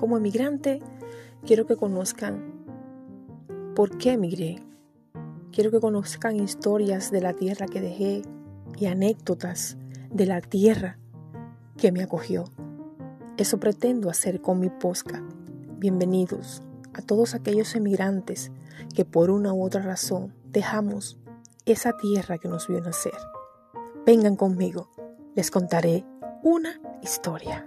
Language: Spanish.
Como emigrante, quiero que conozcan por qué emigré. Quiero que conozcan historias de la tierra que dejé y anécdotas de la tierra que me acogió. Eso pretendo hacer con mi posca. Bienvenidos a todos aquellos emigrantes que por una u otra razón dejamos esa tierra que nos vio nacer. Vengan conmigo, les contaré una historia.